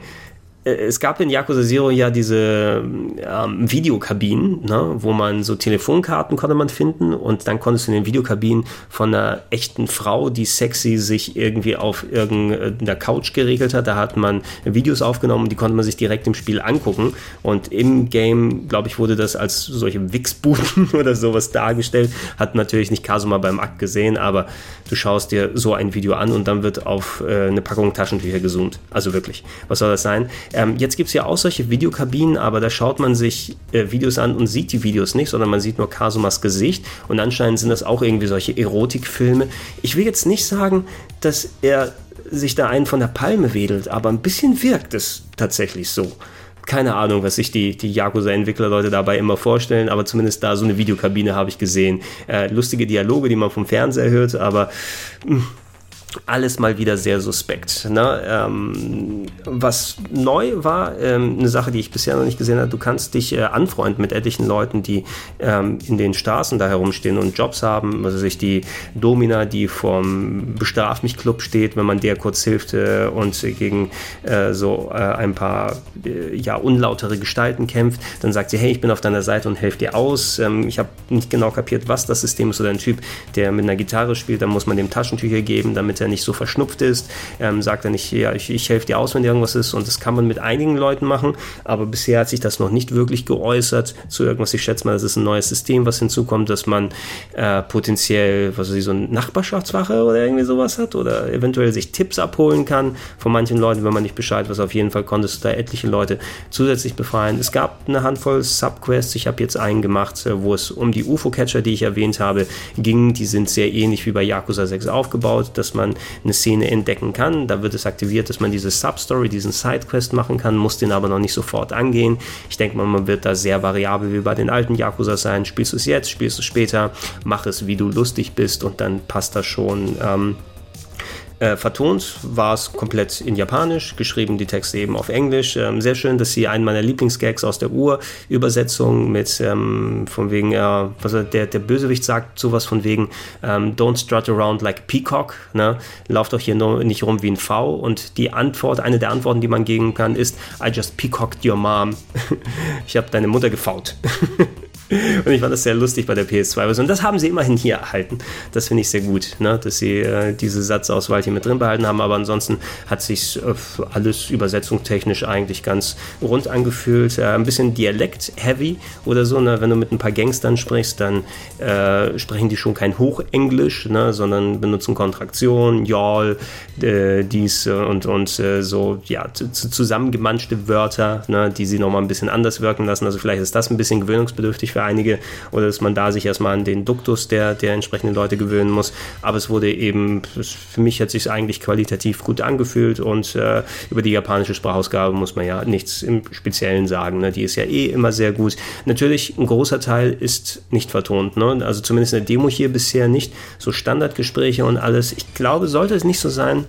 es gab in Yakuza Zero ja diese ähm, Videokabinen, ne, wo man so Telefonkarten konnte man finden und dann konntest du in den Videokabinen von einer echten Frau, die sexy sich irgendwie auf irgendeiner Couch geregelt hat, da hat man Videos aufgenommen, die konnte man sich direkt im Spiel angucken und im Game, glaube ich, wurde das als solche Wichsbuden [laughs] oder sowas dargestellt, hat natürlich nicht Kasuma beim Akt gesehen, aber du schaust dir so ein Video an und dann wird auf äh, eine Packung Taschentücher gezoomt. Also wirklich, was soll das sein? Ähm, jetzt gibt es ja auch solche Videokabinen, aber da schaut man sich äh, Videos an und sieht die Videos nicht, sondern man sieht nur Kasumas Gesicht. Und anscheinend sind das auch irgendwie solche Erotikfilme. Ich will jetzt nicht sagen, dass er sich da einen von der Palme wedelt, aber ein bisschen wirkt es tatsächlich so keine Ahnung, was sich die, die Yakuza-Entwicklerleute dabei immer vorstellen, aber zumindest da so eine Videokabine habe ich gesehen. Äh, lustige Dialoge, die man vom Fernseher hört, aber mh, hm, alles mal wieder sehr suspekt. Ne? Ähm, was neu war, ähm, eine Sache, die ich bisher noch nicht gesehen habe, du kannst dich äh, anfreunden mit etlichen Leuten, die ähm, in den Straßen da herumstehen und Jobs haben. Also sich die Domina, die vom Bestraf mich Club steht, wenn man der kurz hilft äh, und gegen äh, so äh, ein paar äh, ja, unlautere Gestalten kämpft, dann sagt sie, hey, ich bin auf deiner Seite und helfe dir aus. Ähm, ich habe nicht genau kapiert, was das System ist oder ein Typ, der mit einer Gitarre spielt, dann muss man dem Taschentücher geben, damit er nicht so verschnupft ist, ähm, sagt er nicht, ja, ich, ich helfe dir aus, wenn dir irgendwas ist. Und das kann man mit einigen Leuten machen, aber bisher hat sich das noch nicht wirklich geäußert zu irgendwas. Ich schätze mal, das ist ein neues System, was hinzukommt, dass man äh, potenziell, was weiß ich, so eine Nachbarschaftswache oder irgendwie sowas hat oder eventuell sich Tipps abholen kann von manchen Leuten, wenn man nicht Bescheid weiß. Auf jeden Fall konntest du da etliche Leute zusätzlich befreien. Es gab eine Handvoll Subquests. Ich habe jetzt einen gemacht, äh, wo es um die UFO-Catcher, die ich erwähnt habe, ging. Die sind sehr ähnlich wie bei Yakuza 6 aufgebaut, dass man eine Szene entdecken kann. Da wird es aktiviert, dass man diese Substory, diesen Sidequest machen kann, muss den aber noch nicht sofort angehen. Ich denke mal, man wird da sehr variabel wie bei den alten Yakuza sein. Spielst du es jetzt, spielst du es später, mach es, wie du lustig bist und dann passt das schon. Ähm, äh, vertont war es komplett in Japanisch, geschrieben die Texte eben auf Englisch. Ähm, sehr schön, dass sie einen meiner Lieblingsgags aus der Ur-Übersetzung mit ähm, von wegen, äh, was der, der Bösewicht sagt, sowas von wegen ähm, Don't strut around like peacock, ne? Lauft doch hier nur nicht rum wie ein V. Und die Antwort, eine der Antworten, die man geben kann, ist I just peacocked your mom. [laughs] ich habe deine Mutter gefault. [laughs] [laughs] Und ich fand das sehr lustig bei der PS2-Version. Das haben sie immerhin hier erhalten. Das finde ich sehr gut, ne? dass sie äh, diese Satzauswahl hier mit drin behalten haben. Aber ansonsten hat sich äh, alles übersetzungstechnisch eigentlich ganz rund angefühlt. Äh, ein bisschen Dialekt-heavy oder so. Ne? Wenn du mit ein paar Gangstern sprichst, dann äh, sprechen die schon kein Hochenglisch, ne? sondern benutzen Kontraktion, Y'all, äh, dies und, und äh, so ja, zusammengemanschte Wörter, ne? die sie nochmal ein bisschen anders wirken lassen. Also vielleicht ist das ein bisschen gewöhnungsbedürftig für für einige oder dass man da sich erstmal an den Duktus der, der entsprechenden Leute gewöhnen muss. Aber es wurde eben, für mich hat sich eigentlich qualitativ gut angefühlt und äh, über die japanische Sprachausgabe muss man ja nichts im Speziellen sagen. Ne? Die ist ja eh immer sehr gut. Natürlich, ein großer Teil ist nicht vertont. Ne? Also zumindest in der Demo hier bisher nicht. So Standardgespräche und alles. Ich glaube, sollte es nicht so sein,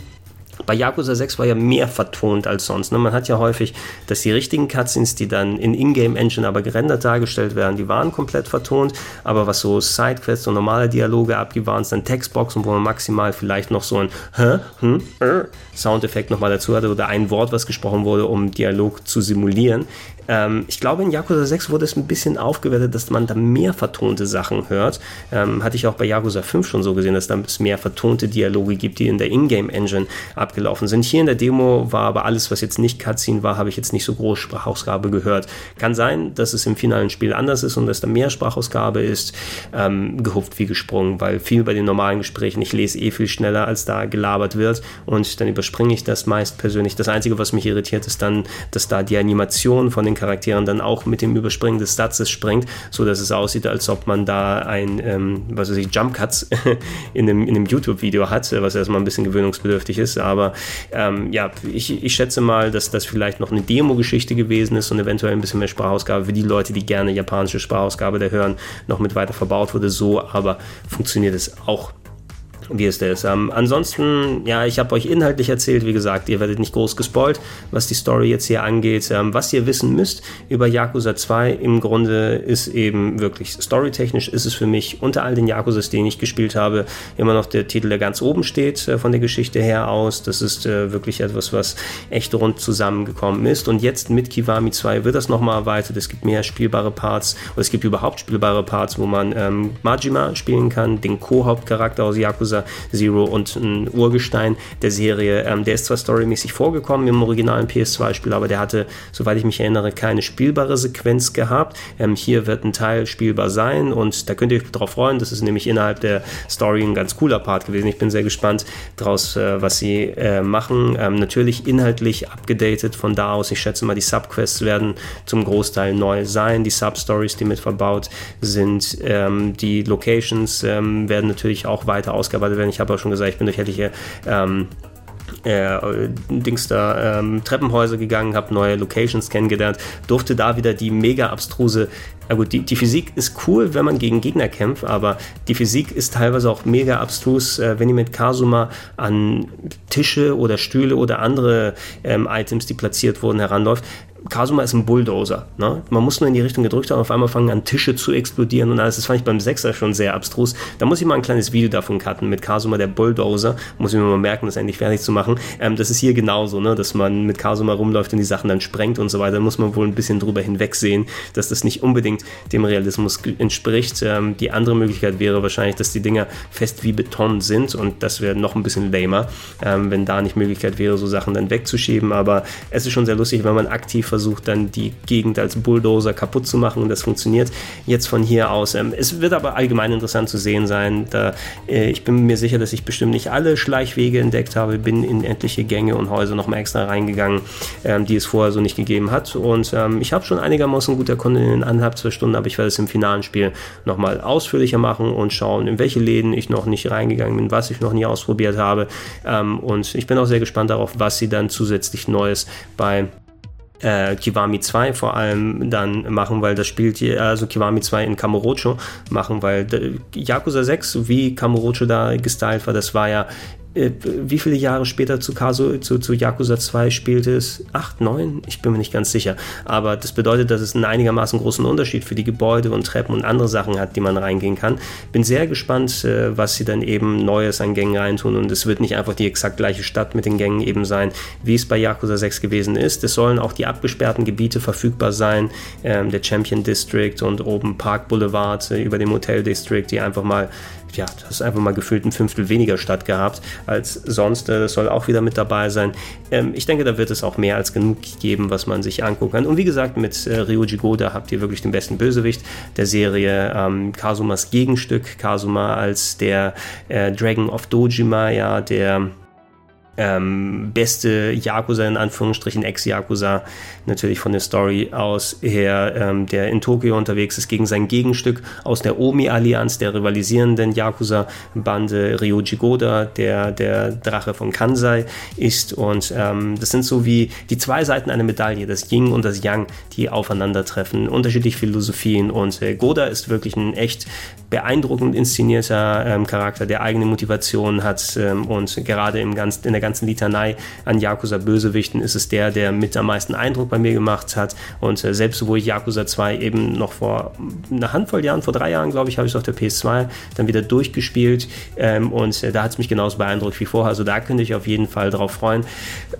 bei Yakuza 6 war ja mehr vertont als sonst. Ne? Man hat ja häufig, dass die richtigen Cutscenes, die dann in Ingame-Engine aber gerendert dargestellt werden, die waren komplett vertont. Aber was so Sidequests und normale Dialoge abgibt, waren es dann Textboxen, wo man maximal vielleicht noch so ein Hä? Hm? Äh? Soundeffekt nochmal dazu hatte oder ein Wort, was gesprochen wurde, um Dialog zu simulieren. Ähm, ich glaube, in Yakuza 6 wurde es ein bisschen aufgewertet, dass man da mehr vertonte Sachen hört. Ähm, hatte ich auch bei Yakuza 5 schon so gesehen, dass da mehr vertonte Dialoge gibt, die in der Ingame-Engine abgelaufen sind. Hier in der Demo war aber alles, was jetzt nicht Cutscene war, habe ich jetzt nicht so groß Sprachausgabe gehört. Kann sein, dass es im finalen Spiel anders ist und dass da mehr Sprachausgabe ist. Ähm, gehupft wie gesprungen, weil viel bei den normalen Gesprächen, ich lese eh viel schneller, als da gelabert wird und dann überspringe ich das meist persönlich. Das Einzige, was mich irritiert, ist dann, dass da die Animation von den Charakteren dann auch mit dem Überspringen des Satzes springt, so dass es aussieht, als ob man da ein, ähm, was weiß ich, Jump Cuts [laughs] in einem, in einem YouTube-Video hat, was erstmal ein bisschen gewöhnungsbedürftig ist. Aber ähm, ja, ich, ich schätze mal, dass das vielleicht noch eine Demo-Geschichte gewesen ist und eventuell ein bisschen mehr Sprachausgabe für die Leute, die gerne japanische Sprachausgabe der hören, noch mit weiter verbaut wurde. So aber funktioniert es auch wie es ist. Ähm, ansonsten, ja, ich habe euch inhaltlich erzählt, wie gesagt, ihr werdet nicht groß gespoilt, was die Story jetzt hier angeht. Ähm, was ihr wissen müsst über Yakuza 2 im Grunde ist eben wirklich storytechnisch ist es für mich unter all den Yakuzas, den ich gespielt habe, immer noch der Titel, der ganz oben steht äh, von der Geschichte her aus. Das ist äh, wirklich etwas, was echt rund zusammengekommen ist. Und jetzt mit Kiwami 2 wird das nochmal erweitert. Es gibt mehr spielbare Parts oder es gibt überhaupt spielbare Parts, wo man ähm, Majima spielen kann, den Co-Hauptcharakter aus Yakuza Zero und ein Urgestein der Serie. Ähm, der ist zwar storymäßig vorgekommen im originalen PS2-Spiel, aber der hatte, soweit ich mich erinnere, keine spielbare Sequenz gehabt. Ähm, hier wird ein Teil spielbar sein und da könnt ihr euch darauf freuen. Das ist nämlich innerhalb der Story ein ganz cooler Part gewesen. Ich bin sehr gespannt draus, äh, was sie äh, machen. Ähm, natürlich inhaltlich abgedatet von da aus. Ich schätze mal, die Subquests werden zum Großteil neu sein. Die Substories, die mit verbaut sind, ähm, die Locations ähm, werden natürlich auch weiter ausgearbeitet mittlerweile werden. Ich habe auch schon gesagt, ich bin durch etliche ähm, äh, Dings da, ähm, Treppenhäuser gegangen, habe neue Locations kennengelernt, durfte da wieder die mega abstruse, na gut, die, die Physik ist cool, wenn man gegen Gegner kämpft, aber die Physik ist teilweise auch mega abstrus, äh, wenn ihr mit Kasuma an Tische oder Stühle oder andere ähm, Items, die platziert wurden, heranläuft. Kasuma ist ein Bulldozer. Ne? Man muss nur in die Richtung gedrückt haben, auf einmal fangen an Tische zu explodieren und alles. Das fand ich beim Sechser schon sehr abstrus. Da muss ich mal ein kleines Video davon cutten mit Kasuma, der Bulldozer. Muss ich mir mal merken, das endlich fertig zu machen. Ähm, das ist hier genauso, ne? dass man mit Kasuma rumläuft und die Sachen dann sprengt und so weiter. Da muss man wohl ein bisschen drüber hinwegsehen, dass das nicht unbedingt dem Realismus entspricht. Ähm, die andere Möglichkeit wäre wahrscheinlich, dass die Dinger fest wie Beton sind und das wäre noch ein bisschen lamer, ähm, wenn da nicht Möglichkeit wäre, so Sachen dann wegzuschieben. Aber es ist schon sehr lustig, wenn man aktiv versucht dann die Gegend als Bulldozer kaputt zu machen und das funktioniert jetzt von hier aus. Ähm, es wird aber allgemein interessant zu sehen sein. Da, äh, ich bin mir sicher, dass ich bestimmt nicht alle Schleichwege entdeckt habe, bin in etliche Gänge und Häuser nochmal extra reingegangen, ähm, die es vorher so nicht gegeben hat. Und ähm, ich habe schon einigermaßen gut erkundet in den anderthalb, zwei Stunden, aber ich werde es im finalen Spiel nochmal ausführlicher machen und schauen, in welche Läden ich noch nicht reingegangen bin, was ich noch nie ausprobiert habe. Und ich bin auch sehr gespannt darauf, was sie dann zusätzlich Neues bei äh, Kiwami 2 vor allem dann machen, weil das spielt also Kiwami 2 in Kamurocho machen, weil Yakuza 6, wie Kamurocho da gestylt war, das war ja äh, wie viele Jahre später zu, Kaso, zu, zu Yakuza 2 spielte es? Acht, neun? Ich bin mir nicht ganz sicher. Aber das bedeutet, dass es einen einigermaßen großen Unterschied für die Gebäude und Treppen und andere Sachen hat, die man reingehen kann. Bin sehr gespannt, äh, was sie dann eben Neues an Gängen reintun. Und es wird nicht einfach die exakt gleiche Stadt mit den Gängen eben sein, wie es bei Yakuza 6 gewesen ist. Es sollen auch die abgesperrten Gebiete verfügbar sein. Ähm, der Champion District und oben Park Boulevard äh, über dem Hotel District, die einfach mal ja, das ist einfach mal gefühlt ein Fünftel weniger statt gehabt als sonst. Äh, das soll auch wieder mit dabei sein. Ähm, ich denke, da wird es auch mehr als genug geben, was man sich angucken kann. Und wie gesagt, mit äh, Ryoji Goda habt ihr wirklich den besten Bösewicht der Serie. Ähm, Kazumas Gegenstück, Kazuma als der äh, Dragon of Dojima, ja, der ähm, beste Yakuza in Anführungsstrichen, Ex-Yakuza, natürlich von der Story aus her, ähm, der in Tokio unterwegs ist gegen sein Gegenstück aus der Omi-Allianz, der rivalisierenden Yakuza-Bande Ryoji Goda, der der Drache von Kansai ist. Und ähm, das sind so wie die zwei Seiten einer Medaille, das Yin und das Yang, die aufeinandertreffen, unterschiedliche Philosophien. Und äh, Goda ist wirklich ein echt beeindruckend inszenierter ähm, Charakter, der eigene Motivation hat ähm, und gerade im ganz, in der ganzen Litanei an Yakuza-Bösewichten ist es der, der mit am meisten Eindruck bei mir gemacht hat. Und äh, selbst wo ich Yakuza 2 eben noch vor einer Handvoll Jahren, vor drei Jahren, glaube ich, habe ich es auf der PS2 dann wieder durchgespielt. Ähm, und äh, da hat es mich genauso beeindruckt wie vorher. Also da könnte ich auf jeden Fall drauf freuen.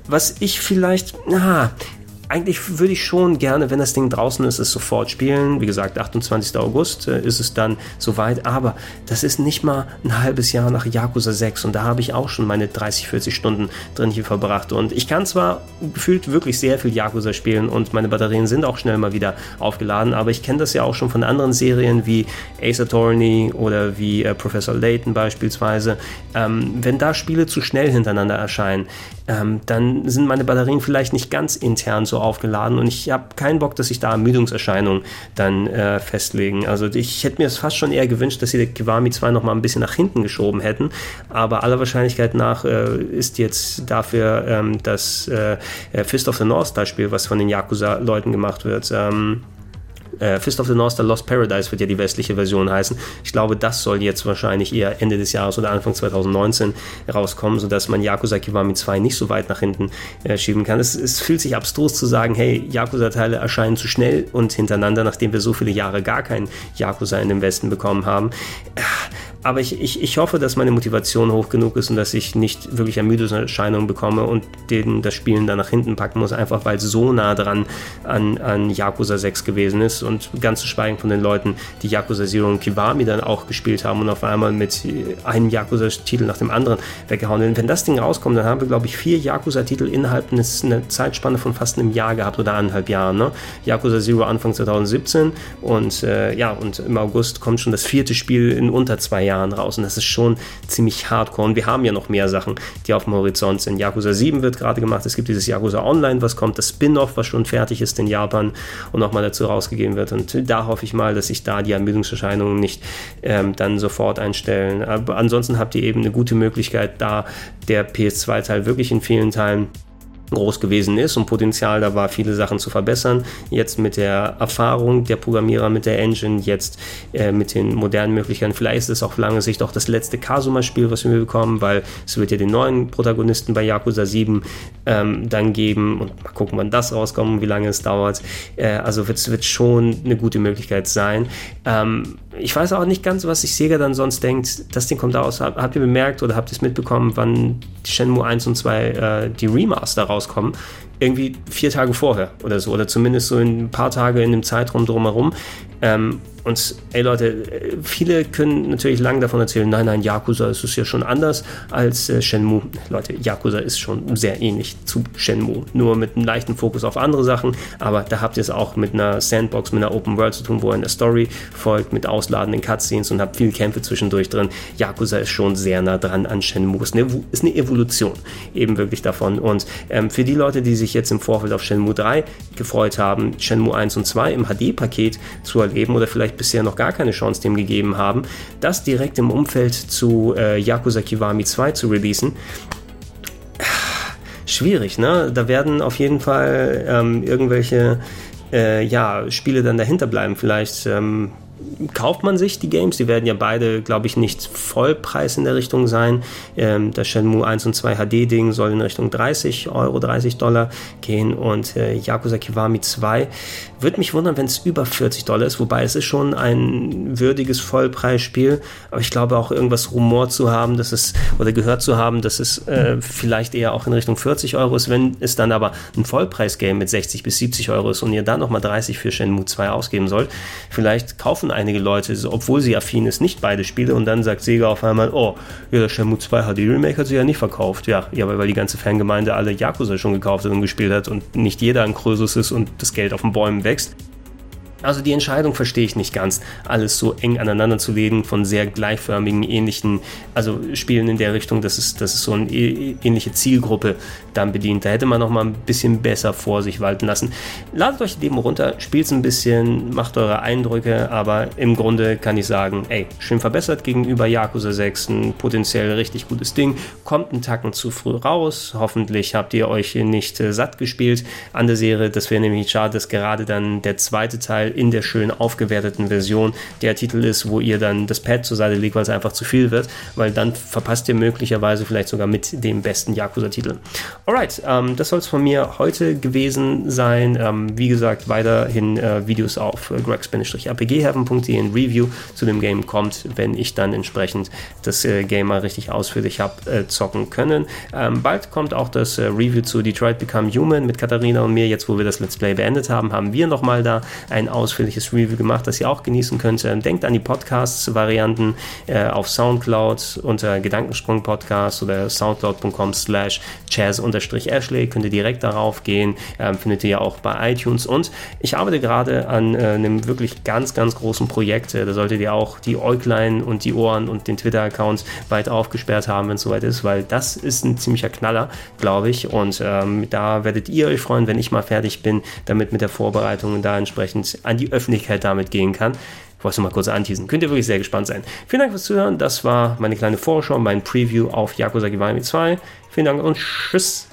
Was ich vielleicht, na, eigentlich würde ich schon gerne, wenn das Ding draußen ist, es sofort spielen. Wie gesagt, 28. August äh, ist es dann soweit. Aber das ist nicht mal ein halbes Jahr nach Yakuza 6 und da habe ich auch schon meine 30, 40 Stunden drin hier verbracht. Und ich kann zwar gefühlt wirklich sehr viel Yakuza spielen und meine Batterien sind auch schnell mal wieder aufgeladen, aber ich kenne das ja auch schon von anderen Serien wie Ace Attorney oder wie äh, Professor Layton beispielsweise. Ähm, wenn da Spiele zu schnell hintereinander erscheinen, ähm, dann sind meine Batterien vielleicht nicht ganz intern so aufgeladen und ich habe keinen Bock, dass sich da Ermüdungserscheinungen dann äh, festlegen. Also ich hätte mir es fast schon eher gewünscht, dass sie der Kiwami 2 noch mal ein bisschen nach hinten geschoben hätten, aber aller Wahrscheinlichkeit nach äh, ist jetzt dafür ähm, das äh, Fist of the North Star Spiel, was von den Yakuza-Leuten gemacht wird, ähm, äh, Fist of the North Star Lost Paradise wird ja die westliche Version heißen. Ich glaube, das soll jetzt wahrscheinlich eher Ende des Jahres oder Anfang 2019 rauskommen, sodass man Yakuza Kiwami 2 nicht so weit nach hinten äh, schieben kann. Es, es, fühlt sich abstrus zu sagen, hey, Yakuza-Teile erscheinen zu schnell und hintereinander, nachdem wir so viele Jahre gar keinen Yakuza in dem Westen bekommen haben. Aber ich, ich, ich hoffe, dass meine Motivation hoch genug ist und dass ich nicht wirklich Ermüdungserscheinungen bekomme und den, das Spielen dann nach hinten packen muss, einfach weil es so nah dran an, an Yakuza 6 gewesen ist und ganz zu schweigen von den Leuten, die Yakuza Zero und Kiwami dann auch gespielt haben und auf einmal mit einem Yakuza-Titel nach dem anderen weggehauen. Denn wenn das Ding rauskommt, dann haben wir, glaube ich, vier Yakuza-Titel innerhalb eines, einer Zeitspanne von fast einem Jahr gehabt oder anderthalb Jahren. Ne? Yakuza Zero Anfang 2017 und äh, ja, und im August kommt schon das vierte Spiel in unter zwei Jahren Jahren raus und das ist schon ziemlich hardcore und wir haben ja noch mehr Sachen, die auf dem Horizont sind. Yakuza 7 wird gerade gemacht, es gibt dieses Yakuza Online, was kommt, das Spin-off, was schon fertig ist in Japan und nochmal dazu rausgegeben wird und da hoffe ich mal, dass sich da die Ermüdungserscheinungen nicht ähm, dann sofort einstellen. Aber ansonsten habt ihr eben eine gute Möglichkeit, da der PS2-Teil wirklich in vielen Teilen groß gewesen ist und Potenzial da war, viele Sachen zu verbessern. Jetzt mit der Erfahrung der Programmierer mit der Engine, jetzt äh, mit den modernen Möglichkeiten, vielleicht ist es auf lange Sicht auch das letzte Kasuma-Spiel, was wir bekommen, weil es wird ja den neuen Protagonisten bei Yakuza 7 ähm, dann geben und mal gucken, wann das rauskommt und wie lange es dauert. Äh, also wird es schon eine gute Möglichkeit sein. Ähm, ich weiß auch nicht ganz, was sich Sega dann sonst denkt. Das Ding kommt aus. Habt ihr bemerkt oder habt ihr es mitbekommen, wann Shenmue 1 und 2 äh, die Remaster rauskommen? Irgendwie vier Tage vorher oder so. Oder zumindest so ein paar Tage in dem Zeitraum drumherum. Ähm, und ey Leute, viele können natürlich lange davon erzählen, nein, nein, Yakuza ist es ja schon anders als äh, Shenmue. Leute, Yakuza ist schon sehr ähnlich zu Shenmue, nur mit einem leichten Fokus auf andere Sachen, aber da habt ihr es auch mit einer Sandbox, mit einer Open World zu tun, wo ihr eine Story folgt, mit ausladenden Cutscenes und habt viele Kämpfe zwischendurch drin. Yakuza ist schon sehr nah dran an Shenmue, eine, ist eine Evolution eben wirklich davon. Und ähm, für die Leute, die sich jetzt im Vorfeld auf Shenmue 3 gefreut haben, Shenmue 1 und 2 im HD-Paket zu erleben oder vielleicht vielleicht bisher noch gar keine Chance dem gegeben haben, das direkt im Umfeld zu äh, Yakuza Kiwami 2 zu releasen. Schwierig, ne? Da werden auf jeden Fall ähm, irgendwelche äh, ja, Spiele dann dahinter bleiben. Vielleicht ähm, kauft man sich die Games. Die werden ja beide, glaube ich, nicht Vollpreis in der Richtung sein. Ähm, das Shenmue 1 und 2 HD-Ding soll in Richtung 30 Euro, 30 Dollar gehen und äh, Yakuza Kiwami 2 würde mich wundern, wenn es über 40 Dollar ist, wobei es ist schon ein würdiges Vollpreisspiel. Aber ich glaube auch irgendwas Rumor zu haben, dass es oder gehört zu haben, dass es äh, vielleicht eher auch in Richtung 40 Euro ist. Wenn es dann aber ein Vollpreis-Game mit 60 bis 70 Euro ist und ihr dann nochmal 30 für Shenmue 2 ausgeben sollt, vielleicht kaufen einige Leute, obwohl sie affin ist, nicht beide Spiele und dann sagt Sega auf einmal, oh, ja, der Shenmue 2 HD Remake hat sich ja nicht verkauft. Ja, ja, weil die ganze Fangemeinde alle Yakuza schon gekauft hat und gespielt hat und nicht jeder ein Krösus ist und das Geld auf den Bäumen wächst. Also die Entscheidung verstehe ich nicht ganz, alles so eng aneinander zu legen von sehr gleichförmigen, ähnlichen, also Spielen in der Richtung, dass es, dass es so eine ähnliche Zielgruppe dann bedient. Da hätte man noch mal ein bisschen besser vor sich walten lassen. Ladet euch die Demo runter, spielt es ein bisschen, macht eure Eindrücke, aber im Grunde kann ich sagen, ey, schön verbessert gegenüber Yakuza 6, ein potenziell richtig gutes Ding, kommt einen Tacken zu früh raus. Hoffentlich habt ihr euch nicht äh, satt gespielt an der Serie. Das wäre nämlich schade, dass gerade dann der zweite Teil in der schön aufgewerteten Version der Titel ist, wo ihr dann das Pad zur Seite legt, weil es einfach zu viel wird, weil dann verpasst ihr möglicherweise vielleicht sogar mit dem besten Yakuza-Titel. Alright, ähm, das soll es von mir heute gewesen sein. Ähm, wie gesagt, weiterhin äh, Videos auf äh, gregs-rpgheaven.de in Review zu dem Game kommt, wenn ich dann entsprechend das äh, Game mal richtig ausführlich habe äh, zocken können. Ähm, bald kommt auch das äh, Review zu Detroit Become Human mit Katharina und mir. Jetzt, wo wir das Let's Play beendet haben, haben wir nochmal da ein ausführliches Review gemacht, das ihr auch genießen könnt. Ähm, denkt an die Podcasts-Varianten äh, auf Soundcloud unter Gedankensprung Podcast oder soundcloud.com slash jazz-ashley. Könnt ihr direkt darauf gehen. Ähm, findet ihr ja auch bei iTunes. Und ich arbeite gerade an äh, einem wirklich ganz, ganz großen Projekt. Äh, da solltet ihr auch die Äuglein und die Ohren und den Twitter-Account weit aufgesperrt haben, wenn es soweit ist, weil das ist ein ziemlicher Knaller, glaube ich. Und ähm, da werdet ihr euch freuen, wenn ich mal fertig bin, damit mit der Vorbereitung da entsprechend an die Öffentlichkeit damit gehen kann. Ich wollte mal kurz anteasen. Könnt ihr wirklich sehr gespannt sein. Vielen Dank fürs Zuhören. Das war meine kleine Vorschau, mein Preview auf Yakuza Kiwami 2. Vielen Dank und tschüss.